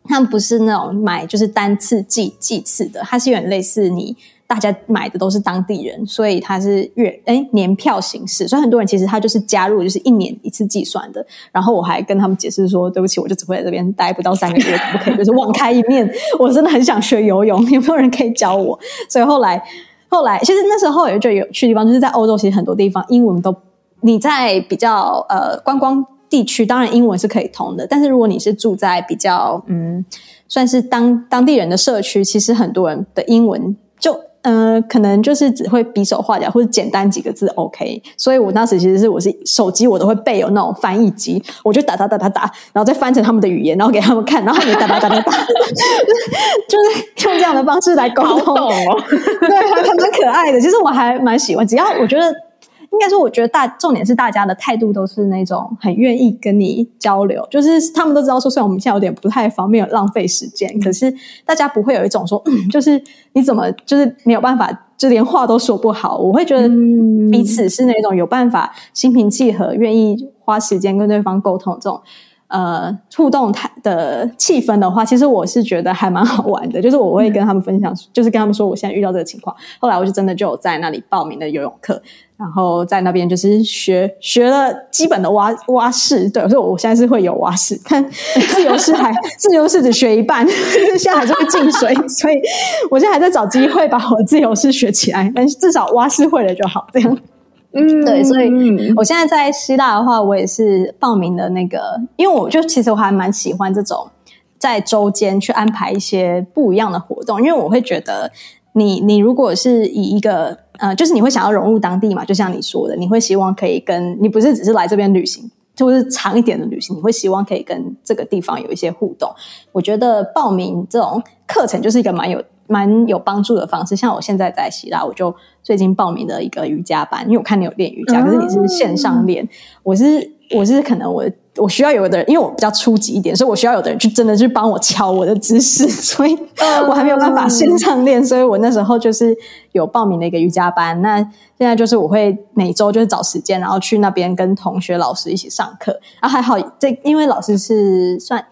他们不是那种买就是单次计计次的，它是有点类似你。大家买的都是当地人，所以他是月诶年票形式，所以很多人其实他就是加入就是一年一次计算的。然后我还跟他们解释说，对不起，我就只会在这边待不到三个月，可不可以就是网开一面？我真的很想学游泳，有没有人可以教我？所以后来 后来，其实那时候也就有趣的地方，就是在欧洲，其实很多地方英文都你在比较呃观光地区，当然英文是可以通的，但是如果你是住在比较嗯算是当当地人的社区，其实很多人的英文就。呃，可能就是只会比手画脚或者简单几个字，OK。所以我当时其实是我是手机我都会备有那种翻译机，我就打打打打打，然后再翻成他们的语言，然后给他们看，然后他们打打打打打，就是用这样的方式来沟通。哦、对，还还蛮可爱的。其实我还蛮喜欢，只要我觉得。应该说，我觉得大重点是大家的态度都是那种很愿意跟你交流，就是他们都知道说，虽然我们现在有点不太方便，浪费时间，可是大家不会有一种说，嗯，就是你怎么就是没有办法，就连话都说不好。我会觉得彼此是那种有办法心平气和，愿意花时间跟对方沟通这种。呃，互动态的气氛的话，其实我是觉得还蛮好玩的。就是我会跟他们分享，就是跟他们说我现在遇到这个情况。后来我就真的就有在那里报名了游泳课，然后在那边就是学学了基本的蛙蛙式。对，所以我现在是会游蛙式，但自由式还 自由式只 学一半，现在还是会进水，所以我现在还在找机会把我自由式学起来。但是至少蛙式会了就好，这样。嗯，对，所以我现在在希腊的话，我也是报名的那个，因为我就其实我还蛮喜欢这种在周间去安排一些不一样的活动，因为我会觉得你你如果是以一个呃，就是你会想要融入当地嘛，就像你说的，你会希望可以跟你不是只是来这边旅行，就是长一点的旅行，你会希望可以跟这个地方有一些互动。我觉得报名这种课程就是一个蛮有。蛮有帮助的方式，像我现在在希腊，我就最近报名了一个瑜伽班，因为我看你有练瑜伽，可是你是线上练，我是我是可能我我需要有的人，因为我比较初级一点，所以我需要有的人去真的去帮我敲我的姿势，所以我还没有办法线上练，所以我那时候就是有报名了一个瑜伽班。那现在就是我会每周就是找时间，然后去那边跟同学、老师一起上课。啊，还好这因为老师是算。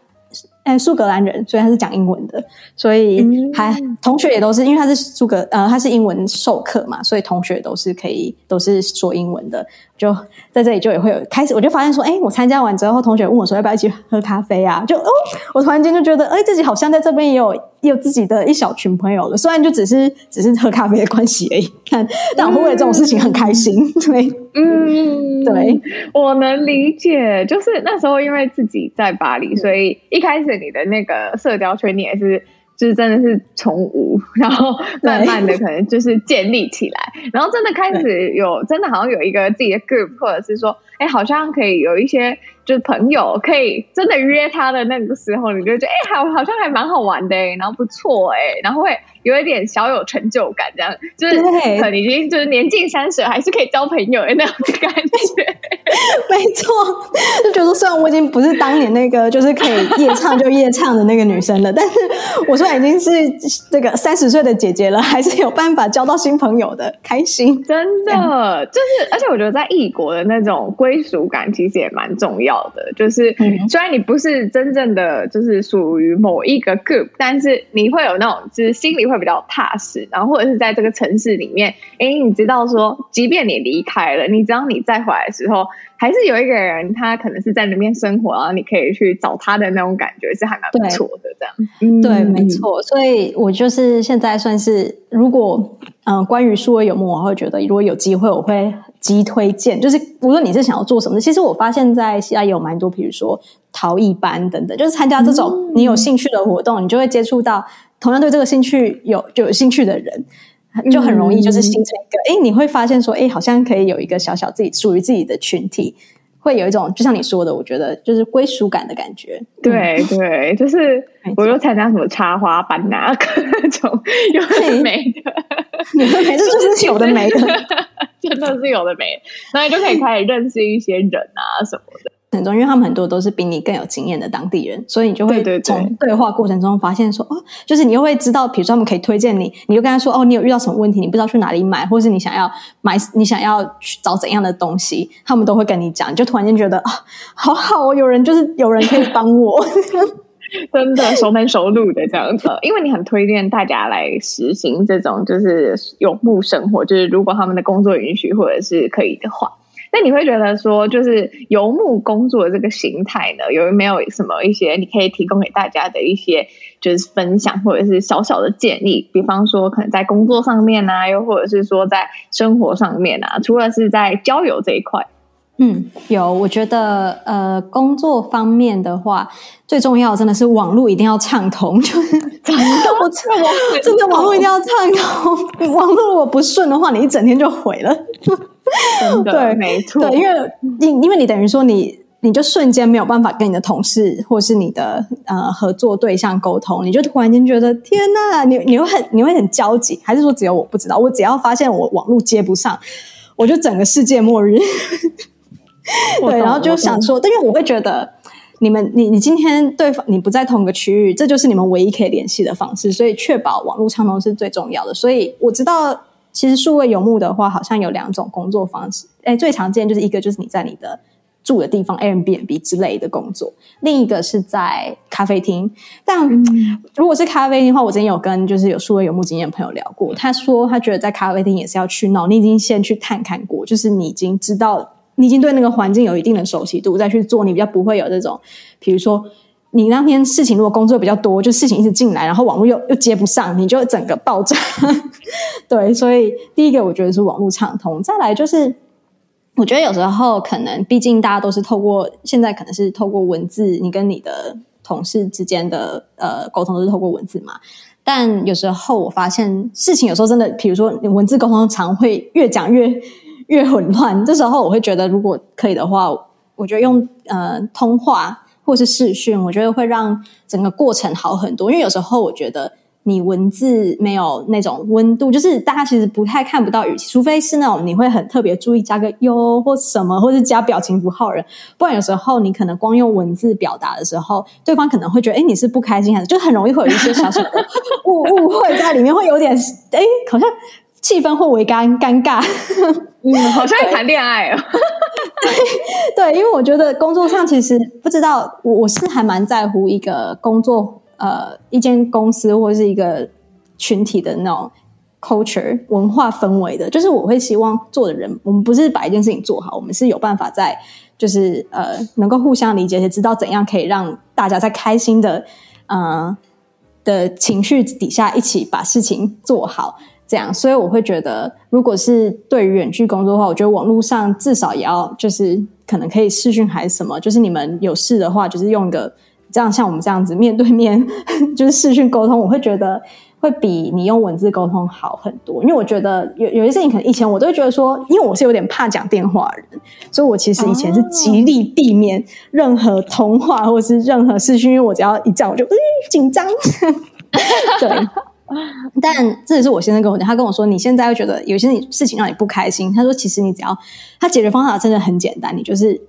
哎，苏格兰人，所以他是讲英文的，所以还、嗯、同学也都是，因为他是苏格，呃，他是英文授课嘛，所以同学都是可以都是说英文的。就在这里就也会有开始，我就发现说，哎，我参加完之后，同学问我说要不要一起喝咖啡啊？就哦，我突然间就觉得，哎，自己好像在这边也有也有自己的一小群朋友了，虽然就只是只是喝咖啡的关系而已，但但我会为了这种事情很开心，对，嗯，对，我能理解，就是那时候因为自己在巴黎，所以一开始。你的那个社交圈，你也是，就是真的是从无，然后慢慢的可能就是建立起来，然后真的开始有，真的好像有一个自己的 group，或者是说，哎，好像可以有一些。就是朋友可以真的约他的那个时候，你就觉得哎，好，好像还蛮好玩的，然后不错哎，然后会有一点小有成就感，这样就是很已经就是年近三十，还是可以交朋友的那种感觉。没错，虽然我已经不是当年那个就是可以夜唱就夜唱的那个女生了，但是我虽然已经是这个三十岁的姐姐了，还是有办法交到新朋友的，开心。真的，就是而且我觉得在异国的那种归属感，其实也蛮重要。的就是，虽然你不是真正的就是属于某一个 group，但是你会有那种就是心里会比较踏实，然后或者是在这个城市里面，哎，你知道说，即便你离开了，你只要你再回来的时候，还是有一个人，他可能是在里面生活，然后你可以去找他的那种感觉，是还蛮不错的。这样，对，没错。所以我就是现在算是，如果嗯、呃，关于数位游牧，我会觉得如果有机会，我会。极推荐，就是无论你是想要做什么，其实我发现在西亚也有蛮多，比如说陶艺班等等，就是参加这种你有兴趣的活动，嗯、你就会接触到同样对这个兴趣有就有兴趣的人，就很容易就是形成一个，哎、嗯，你会发现说，哎，好像可以有一个小小自己属于自己的群体。会有一种就像你说的，我觉得就是归属感的感觉。对对，就是我又参加什么插花班啊，各种有的没的，有的没的 就是有的没的，真的是有的没的，然后你就可以开始认识一些人啊什么的。很重要，因为他们很多都是比你更有经验的当地人，所以你就会从对话过程中发现说，哦，就是你又会知道，比如说他们可以推荐你，你就跟他说，哦，你有遇到什么问题，你不知道去哪里买，或者是你想要买，你想要去找怎样的东西，他们都会跟你讲，你就突然间觉得啊，好好哦，有人就是有人可以帮我，真的熟门熟路的这样子，因为你很推荐大家来实行这种就是游牧生活，就是如果他们的工作允许或者是可以的话。那你会觉得说，就是游牧工作的这个形态呢，有没有什么一些你可以提供给大家的一些就是分享，或者是小小的建议？比方说，可能在工作上面啊，又或者是说在生活上面啊，除了是在交友这一块，嗯，有。我觉得，呃，工作方面的话，最重要的真的是网络一定要畅通，就是真的，我真的网络一定要畅通。网络如果不顺的话，你一整天就毁了。对，没错。对，因为因因为你等于说你你就瞬间没有办法跟你的同事或是你的呃合作对象沟通，你就突然间觉得天呐，你你会很你会很焦急，还是说只有我不知道？我只要发现我网络接不上，我就整个世界末日。对，然后就想说，但因为我会觉得你们你你今天对方你不在同个区域，这就是你们唯一可以联系的方式，所以确保网络畅通是最重要的。所以我知道。其实数位游牧的话，好像有两种工作方式。哎，最常见就是一个就是你在你的住的地方 Airbnb 之类的工作，另一个是在咖啡厅。但如果是咖啡厅的话，我之前有跟就是有数位游牧经验的朋友聊过，他说他觉得在咖啡厅也是要去闹，你已经先去探看过，就是你已经知道，你已经对那个环境有一定的熟悉度，再去做，你比较不会有这种，比如说。你那天事情如果工作比较多，就事情一直进来，然后网络又又接不上，你就整个爆炸。对，所以第一个我觉得是网络畅通。再来就是，我觉得有时候可能，毕竟大家都是透过现在可能是透过文字，你跟你的同事之间的呃沟通都是透过文字嘛。但有时候我发现事情有时候真的，比如说你文字沟通常会越讲越越混乱。这时候我会觉得，如果可以的话，我觉得用呃通话。或是视讯，我觉得会让整个过程好很多。因为有时候我觉得你文字没有那种温度，就是大家其实不太看不到语气，除非是那种你会很特别注意加个哟或什么，或是加表情符号人。不然有时候你可能光用文字表达的时候，对方可能会觉得哎，你是不开心还是就很容易会有一些小小的误误会在里面，会有点哎，好像气氛会为尴尴尬。嗯，好像在谈恋爱哦。对，因为我觉得工作上其实不知道，我我是还蛮在乎一个工作，呃，一间公司或者是一个群体的那种 culture 文化氛围的。就是我会希望做的人，我们不是把一件事情做好，我们是有办法在就是呃能够互相理解，且知道怎样可以让大家在开心的呃的情绪底下一起把事情做好。这样，所以我会觉得，如果是对于远距工作的话，我觉得网络上至少也要就是可能可以视讯还是什么，就是你们有事的话，就是用一个这样像我们这样子面对面 就是视讯沟通，我会觉得会比你用文字沟通好很多。因为我觉得有有些事情可能以前我都会觉得说，因为我是有点怕讲电话的人，所以我其实以前是极力避免任何通话或者是任何视讯，因为我只要一这样我就嗯紧张，对。但这也是我先生跟我讲，他跟我说，你现在会觉得有些事情让你不开心。他说，其实你只要他解决方法真的很简单，你就是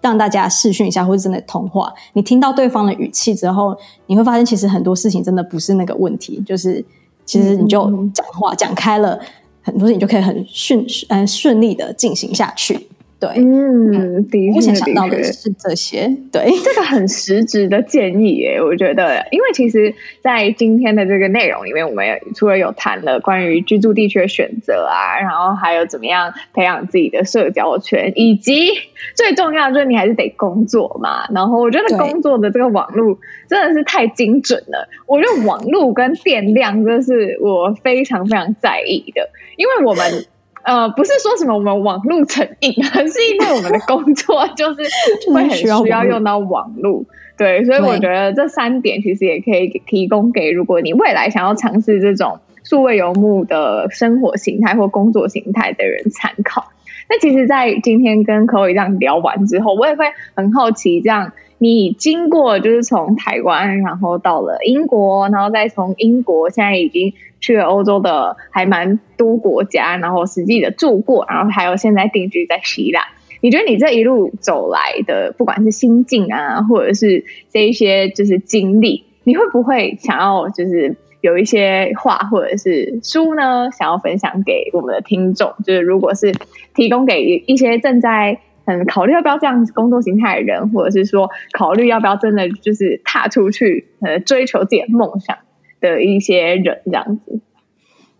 让大家试训一下，或者真的通话，你听到对方的语气之后，你会发现其实很多事情真的不是那个问题，就是其实你就讲话讲开了，很多事情就可以很顺嗯顺利的进行下去。对，嗯，的确，目前想到的是这些。对，这个很实质的建议耶，我觉得，因为其实，在今天的这个内容里面，我们除了有谈了关于居住地区的选择啊，然后还有怎么样培养自己的社交圈，以及最重要的就是你还是得工作嘛。然后我觉得工作的这个网络真的是太精准了，我觉得网络跟电量这是我非常非常在意的，因为我们。呃，不是说什么我们网络成瘾，而 是因为我们的工作就是 会很需要用到网络，对，所以我觉得这三点其实也可以提供给如果你未来想要尝试这种数位游牧的生活形态或工作形态的人参考。那其实，在今天跟 Chloe 这样聊完之后，我也会很好奇，这样你经过就是从台湾，然后到了英国，然后再从英国，现在已经去了欧洲的还蛮多国家，然后实际的住过，然后还有现在定居在希腊。你觉得你这一路走来的，不管是心境啊，或者是这一些就是经历，你会不会想要就是？有一些话或者是书呢，想要分享给我们的听众，就是如果是提供给一些正在嗯考虑要不要这样子工作形态的人，或者是说考虑要不要真的就是踏出去呃追求自己的梦想的一些人，这样子。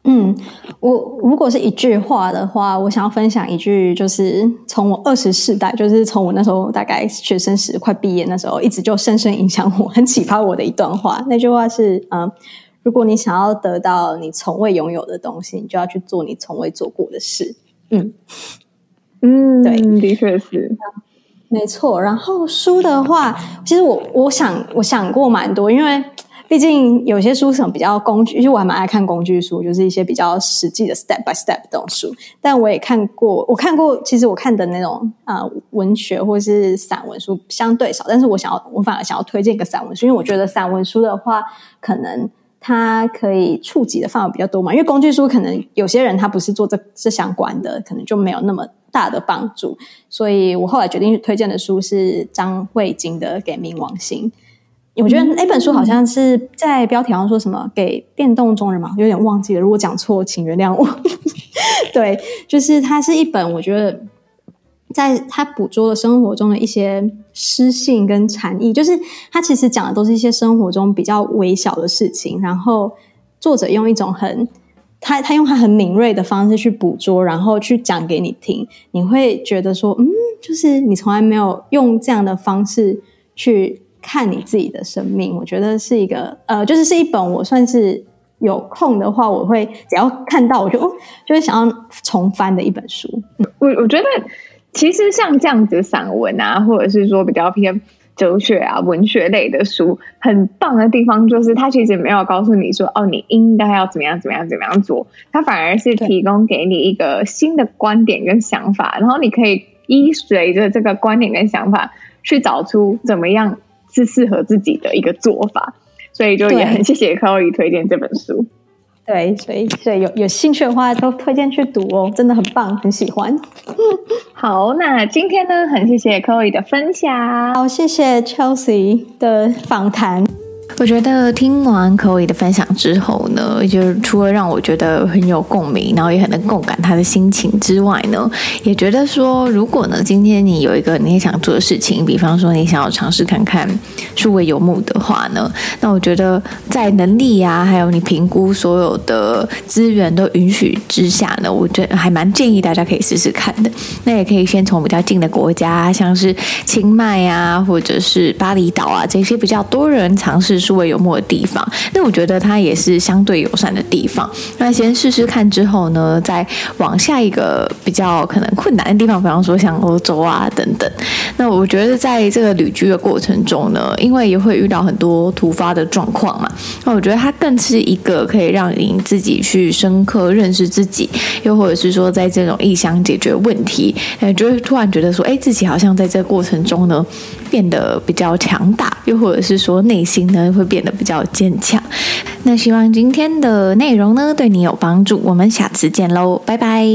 嗯，我如果是一句话的话，我想要分享一句，就是从我二十世代，就是从我那时候大概学生时快毕业那时候，一直就深深影响我、很启发我的一段话。那句话是嗯。如果你想要得到你从未拥有的东西，你就要去做你从未做过的事。嗯嗯，对，的确是，没错。然后书的话，其实我我想我想过蛮多，因为毕竟有些书什么比较工具，因为我还蛮爱看工具书，就是一些比较实际的 step by step 这种书。但我也看过，我看过，其实我看的那种啊、呃、文学或是散文书相对少，但是我想要，我反而想要推荐一个散文书，因为我觉得散文书的话，可能。它可以触及的范围比较多嘛，因为工具书可能有些人他不是做这这相关的，可能就没有那么大的帮助。所以我后来决定推荐的书是张慧晶的《给冥王星》。我觉得那本书好像是在标题上说什么“给电动中人”嘛，有点忘记了。如果讲错，请原谅我。对，就是它是一本我觉得。在它捕捉了生活中的一些诗性跟禅意，就是它其实讲的都是一些生活中比较微小的事情，然后作者用一种很他他用他很敏锐的方式去捕捉，然后去讲给你听，你会觉得说，嗯，就是你从来没有用这样的方式去看你自己的生命。我觉得是一个呃，就是是一本我算是有空的话，我会只要看到我就，就会想要重翻的一本书。我我觉得。其实像这样子散文啊，或者是说比较偏哲学啊、文学类的书，很棒的地方就是它其实没有告诉你说哦，你应该要怎么样、怎么样、怎么样做，它反而是提供给你一个新的观点跟想法，然后你可以依随着这个观点跟想法去找出怎么样是适合自己的一个做法。所以就也很谢谢 Chloe 推荐这本书。对，所以所以有有兴趣的话，都推荐去读哦，真的很棒，很喜欢。好，那今天呢，很谢谢 Chloe 的分享，好，谢谢 Chelsea 的访谈。我觉得听完 Chloe 的分享之后呢，就是除了让我觉得很有共鸣，然后也很能共感他的心情之外呢，也觉得说，如果呢，今天你有一个你也想做的事情，比方说你想要尝试看看数位游牧的话呢，那我觉得在能力呀、啊，还有你评估所有的资源都允许之下呢，我觉得还蛮建议大家可以试试看的。那也可以先从比较近的国家，像是清迈啊，或者是巴厘岛啊这些比较多人尝试。数位游牧的地方，那我觉得它也是相对友善的地方。那先试试看之后呢，再往下一个比较可能困难的地方，比方说像欧洲啊等等。那我觉得在这个旅居的过程中呢，因为也会遇到很多突发的状况嘛，那我觉得它更是一个可以让你自己去深刻认识自己，又或者是说在这种异乡解决问题，哎，就会突然觉得说，哎，自己好像在这个过程中呢变得比较强大，又或者是说内心呢。会变得比较坚强。那希望今天的内容呢，对你有帮助。我们下次见喽，拜拜。